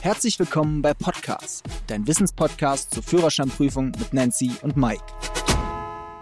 Herzlich willkommen bei Podcast, dein Wissenspodcast zur Führerscheinprüfung mit Nancy und Mike.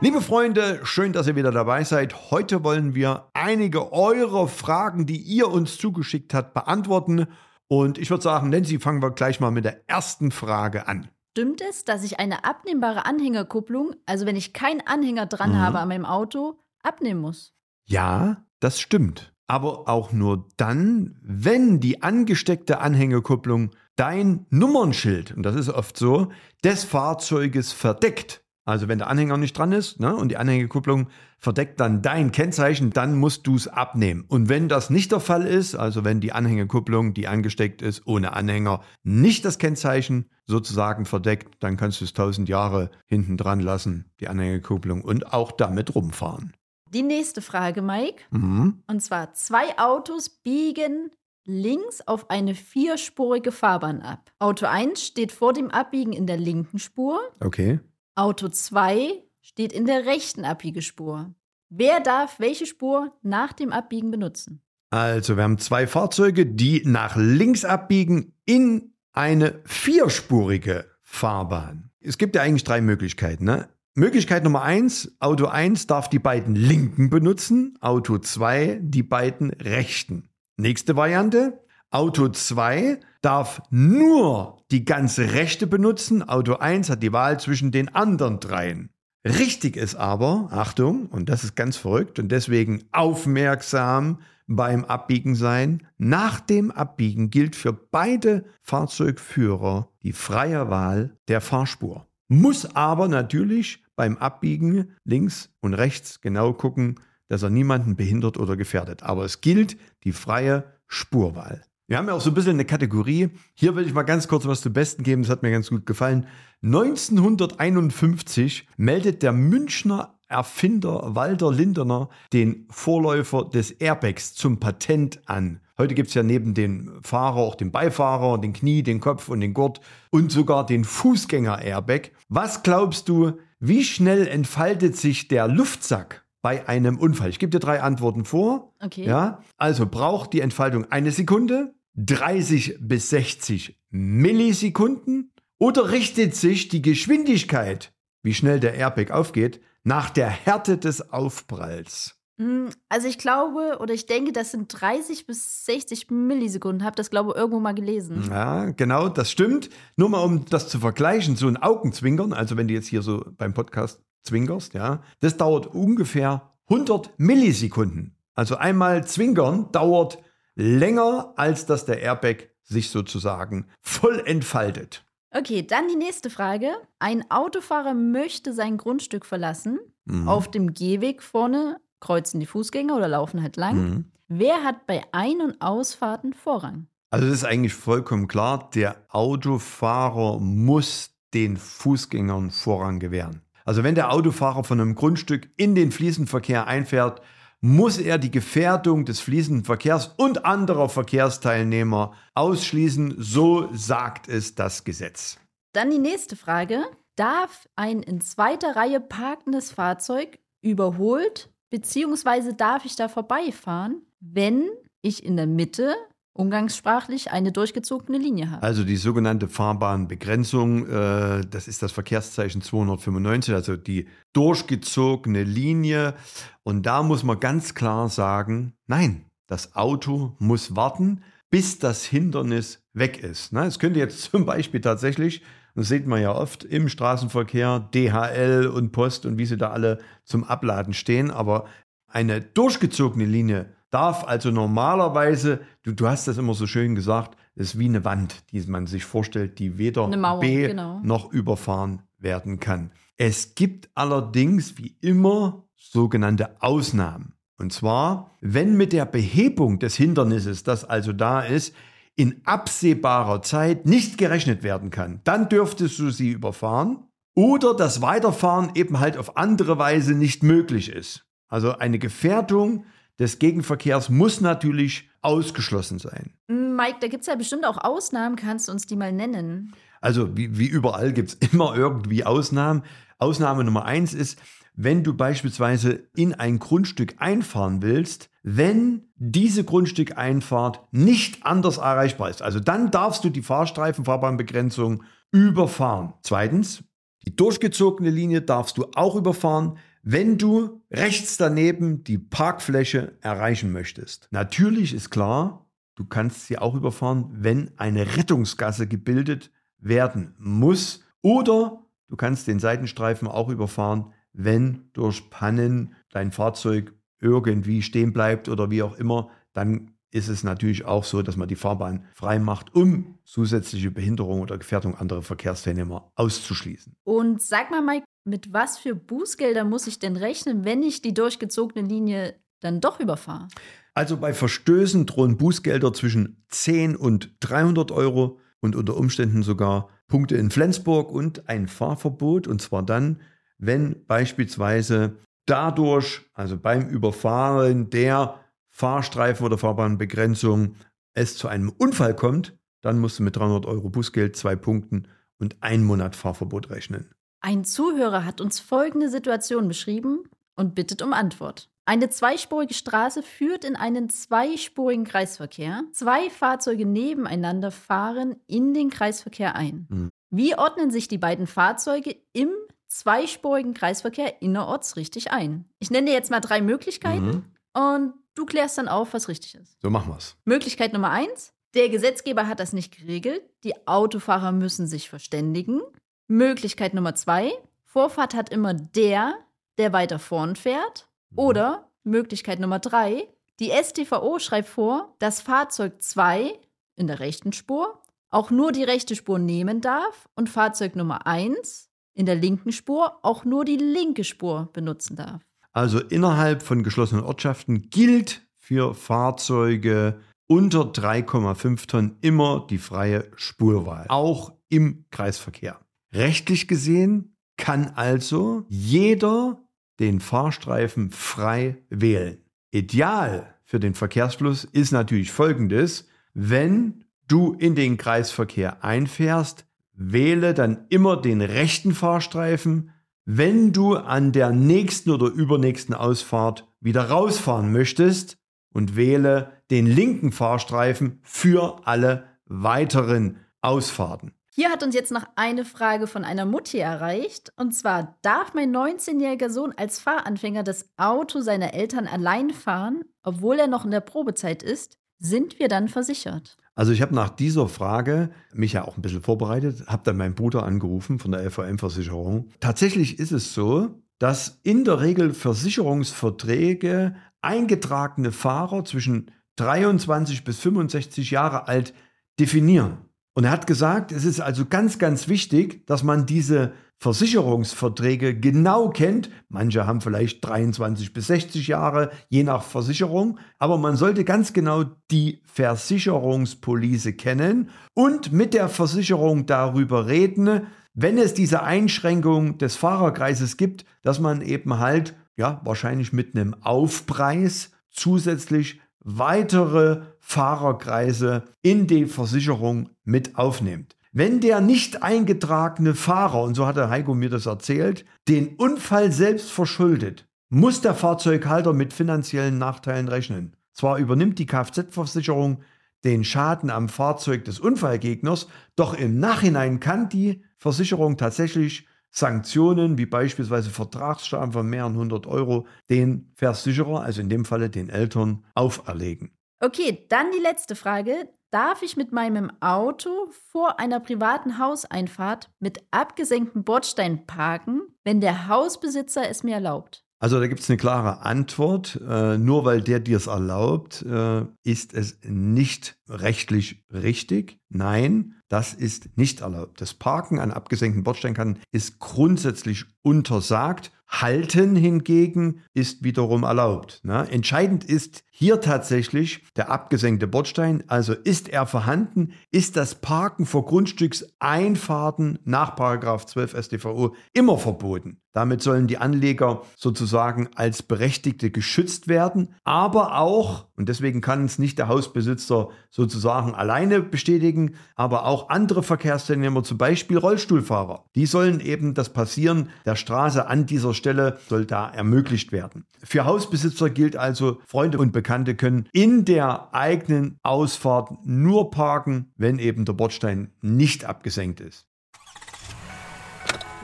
Liebe Freunde, schön, dass ihr wieder dabei seid. Heute wollen wir einige eurer Fragen, die ihr uns zugeschickt habt, beantworten. Und ich würde sagen, Nancy, fangen wir gleich mal mit der ersten Frage an. Stimmt es, dass ich eine abnehmbare Anhängerkupplung, also wenn ich keinen Anhänger dran Mhm. habe an meinem Auto, abnehmen muss? Ja, das stimmt. Aber auch nur dann, wenn die angesteckte Anhängerkupplung dein Nummernschild, und das ist oft so, des Fahrzeuges verdeckt. Also wenn der Anhänger nicht dran ist ne, und die Anhängerkupplung verdeckt dann dein Kennzeichen, dann musst du es abnehmen. Und wenn das nicht der Fall ist, also wenn die Anhängerkupplung, die angesteckt ist, ohne Anhänger, nicht das Kennzeichen sozusagen verdeckt, dann kannst du es tausend Jahre hinten dran lassen, die Anhängerkupplung, und auch damit rumfahren. Die nächste Frage, Mike. Mhm. Und zwar, zwei Autos biegen links auf eine vierspurige Fahrbahn ab. Auto 1 steht vor dem Abbiegen in der linken Spur. Okay. Auto 2 steht in der rechten Abbiegespur. Wer darf welche Spur nach dem Abbiegen benutzen? Also, wir haben zwei Fahrzeuge, die nach links abbiegen in eine vierspurige Fahrbahn. Es gibt ja eigentlich drei Möglichkeiten. Ne? Möglichkeit Nummer eins, Auto 1 darf die beiden linken benutzen, Auto 2 die beiden rechten. Nächste Variante, Auto 2 darf nur die ganze rechte benutzen, Auto 1 hat die Wahl zwischen den anderen dreien. Richtig ist aber, Achtung, und das ist ganz verrückt und deswegen aufmerksam beim Abbiegen sein. Nach dem Abbiegen gilt für beide Fahrzeugführer die freie Wahl der Fahrspur. Muss aber natürlich beim Abbiegen links und rechts genau gucken, dass er niemanden behindert oder gefährdet. Aber es gilt die freie Spurwahl. Wir haben ja auch so ein bisschen eine Kategorie. Hier will ich mal ganz kurz was zum Besten geben. Das hat mir ganz gut gefallen. 1951 meldet der Münchner Erfinder Walter Lindener den Vorläufer des Airbags zum Patent an. Heute gibt es ja neben dem Fahrer auch den Beifahrer, den Knie, den Kopf und den Gurt und sogar den Fußgänger-Airbag. Was glaubst du, wie schnell entfaltet sich der Luftsack bei einem Unfall? Ich gebe dir drei Antworten vor. Okay. Ja, also braucht die Entfaltung eine Sekunde, 30 bis 60 Millisekunden oder richtet sich die Geschwindigkeit, wie schnell der Airbag aufgeht, nach der Härte des Aufpralls? Hm, Also ich glaube oder ich denke, das sind 30 bis 60 Millisekunden. Hab das glaube ich irgendwo mal gelesen. Ja, genau, das stimmt. Nur mal um das zu vergleichen, so ein Augenzwinkern, also wenn du jetzt hier so beim Podcast zwinkerst, ja, das dauert ungefähr 100 Millisekunden. Also einmal zwinkern dauert länger, als dass der Airbag sich sozusagen voll entfaltet. Okay, dann die nächste Frage. Ein Autofahrer möchte sein Grundstück verlassen. Mhm. Auf dem Gehweg vorne kreuzen die Fußgänger oder laufen halt lang. Mhm. Wer hat bei Ein- und Ausfahrten Vorrang? Also das ist eigentlich vollkommen klar, der Autofahrer muss den Fußgängern Vorrang gewähren. Also wenn der Autofahrer von einem Grundstück in den fließenden Verkehr einfährt, muss er die Gefährdung des fließenden Verkehrs und anderer Verkehrsteilnehmer ausschließen, so sagt es das Gesetz. Dann die nächste Frage. Darf ein in zweiter Reihe parkendes Fahrzeug überholt, beziehungsweise darf ich da vorbeifahren, wenn ich in der Mitte umgangssprachlich eine durchgezogene Linie habe? Also die sogenannte Fahrbahnbegrenzung, äh, das ist das Verkehrszeichen 295, also die durchgezogene Linie. Und da muss man ganz klar sagen, nein, das Auto muss warten, bis das Hindernis weg ist. Ne? Es könnte jetzt zum Beispiel tatsächlich, das sieht man ja oft im Straßenverkehr, DHL und Post und wie sie da alle zum Abladen stehen, aber eine durchgezogene Linie darf also normalerweise, du, du hast das immer so schön gesagt, ist wie eine Wand, die man sich vorstellt, die weder Mauer, B genau. noch überfahren werden kann. Es gibt allerdings wie immer sogenannte Ausnahmen. Und zwar, wenn mit der Behebung des Hindernisses, das also da ist, in absehbarer Zeit nicht gerechnet werden kann, dann dürftest du sie überfahren oder das Weiterfahren eben halt auf andere Weise nicht möglich ist. Also eine Gefährdung des Gegenverkehrs muss natürlich ausgeschlossen sein. Mike, da gibt es ja bestimmt auch Ausnahmen. Kannst du uns die mal nennen? Also wie, wie überall gibt es immer irgendwie Ausnahmen. Ausnahme Nummer eins ist, wenn du beispielsweise in ein Grundstück einfahren willst, wenn diese Grundstückeinfahrt nicht anders erreichbar ist. Also dann darfst du die Fahrstreifen, Fahrbahnbegrenzung überfahren. Zweitens, die durchgezogene Linie darfst du auch überfahren, wenn du rechts daneben die Parkfläche erreichen möchtest. Natürlich ist klar, du kannst sie auch überfahren, wenn eine Rettungsgasse gebildet werden muss oder du kannst den Seitenstreifen auch überfahren, wenn durch Pannen dein Fahrzeug irgendwie stehen bleibt oder wie auch immer, dann ist es natürlich auch so, dass man die Fahrbahn frei macht, um zusätzliche Behinderung oder Gefährdung anderer Verkehrsteilnehmer auszuschließen. Und sag mal, Mike, mit was für Bußgelder muss ich denn rechnen, wenn ich die durchgezogene Linie dann doch überfahre? Also bei Verstößen drohen Bußgelder zwischen 10 und 300 Euro und unter Umständen sogar Punkte in Flensburg und ein Fahrverbot. Und zwar dann, wenn beispielsweise dadurch, also beim Überfahren der Fahrstreifen oder Fahrbahnbegrenzung, es zu einem Unfall kommt, dann musst du mit 300 Euro Bußgeld, zwei Punkten und ein Monat Fahrverbot rechnen. Ein Zuhörer hat uns folgende Situation beschrieben und bittet um Antwort. Eine zweispurige Straße führt in einen zweispurigen Kreisverkehr. Zwei Fahrzeuge nebeneinander fahren in den Kreisverkehr ein. Mhm. Wie ordnen sich die beiden Fahrzeuge im zweispurigen Kreisverkehr innerorts richtig ein? Ich nenne dir jetzt mal drei Möglichkeiten mhm. und du klärst dann auf, was richtig ist. So machen wir es. Möglichkeit Nummer eins. Der Gesetzgeber hat das nicht geregelt. Die Autofahrer müssen sich verständigen. Möglichkeit Nummer zwei. Vorfahrt hat immer der, der weiter vorn fährt. Mhm. Oder Möglichkeit Nummer drei, die STVO schreibt vor, dass Fahrzeug 2 in der rechten Spur auch nur die rechte Spur nehmen darf und Fahrzeug Nummer 1 in der linken Spur auch nur die linke Spur benutzen darf. Also innerhalb von geschlossenen Ortschaften gilt für Fahrzeuge unter 3,5 Tonnen immer die freie Spurwahl, auch im Kreisverkehr. Rechtlich gesehen kann also jeder den Fahrstreifen frei wählen. Ideal für den Verkehrsfluss ist natürlich folgendes. Wenn du in den Kreisverkehr einfährst, wähle dann immer den rechten Fahrstreifen. Wenn du an der nächsten oder übernächsten Ausfahrt wieder rausfahren möchtest und wähle den linken Fahrstreifen für alle weiteren Ausfahrten. Hier hat uns jetzt noch eine Frage von einer Mutti erreicht. Und zwar, darf mein 19-jähriger Sohn als Fahranfänger das Auto seiner Eltern allein fahren, obwohl er noch in der Probezeit ist? Sind wir dann versichert? Also ich habe nach dieser Frage mich ja auch ein bisschen vorbereitet, habe dann meinen Bruder angerufen von der LVM-Versicherung. Tatsächlich ist es so, dass in der Regel Versicherungsverträge eingetragene Fahrer zwischen 23 bis 65 Jahre alt definieren. Und er hat gesagt, es ist also ganz, ganz wichtig, dass man diese Versicherungsverträge genau kennt. Manche haben vielleicht 23 bis 60 Jahre, je nach Versicherung. Aber man sollte ganz genau die Versicherungspolice kennen und mit der Versicherung darüber reden, wenn es diese Einschränkung des Fahrerkreises gibt, dass man eben halt, ja, wahrscheinlich mit einem Aufpreis zusätzlich weitere Fahrerkreise in die Versicherung mit aufnimmt. Wenn der nicht eingetragene Fahrer, und so hat der Heiko mir das erzählt, den Unfall selbst verschuldet, muss der Fahrzeughalter mit finanziellen Nachteilen rechnen. Zwar übernimmt die Kfz-Versicherung den Schaden am Fahrzeug des Unfallgegners, doch im Nachhinein kann die Versicherung tatsächlich Sanktionen wie beispielsweise Vertragsstrafen von mehreren hundert Euro den Versicherer, also in dem Falle den Eltern, auferlegen. Okay, dann die letzte Frage. Darf ich mit meinem Auto vor einer privaten Hauseinfahrt mit abgesenktem Bordstein parken, wenn der Hausbesitzer es mir erlaubt? Also da gibt es eine klare Antwort. Äh, nur weil der dir es erlaubt, äh, ist es nicht rechtlich richtig. Nein, das ist nicht erlaubt. Das Parken an abgesenkten Bordsteinkanten ist grundsätzlich untersagt. Halten hingegen ist wiederum erlaubt. Ne? Entscheidend ist hier tatsächlich der abgesenkte Bordstein. Also ist er vorhanden, ist das Parken vor Grundstückseinfahrten nach 12 StVO immer verboten. Damit sollen die Anleger sozusagen als Berechtigte geschützt werden, aber auch, und deswegen kann es nicht der Hausbesitzer sozusagen alleine bestätigen, aber auch andere Verkehrsteilnehmer, zum Beispiel Rollstuhlfahrer, die sollen eben das Passieren der Straße an dieser Stelle soll da ermöglicht werden. Für Hausbesitzer gilt also, Freunde und Bekannte können in der eigenen Ausfahrt nur parken, wenn eben der Bordstein nicht abgesenkt ist.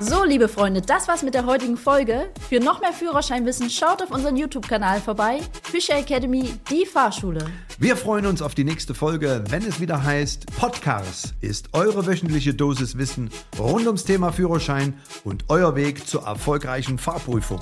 So, liebe Freunde, das war's mit der heutigen Folge. Für noch mehr Führerscheinwissen schaut auf unseren YouTube-Kanal vorbei. Fischer Academy, die Fahrschule. Wir freuen uns auf die nächste Folge, wenn es wieder heißt, Podcast ist eure wöchentliche Dosis Wissen rund ums Thema Führerschein und euer Weg zur erfolgreichen Fahrprüfung.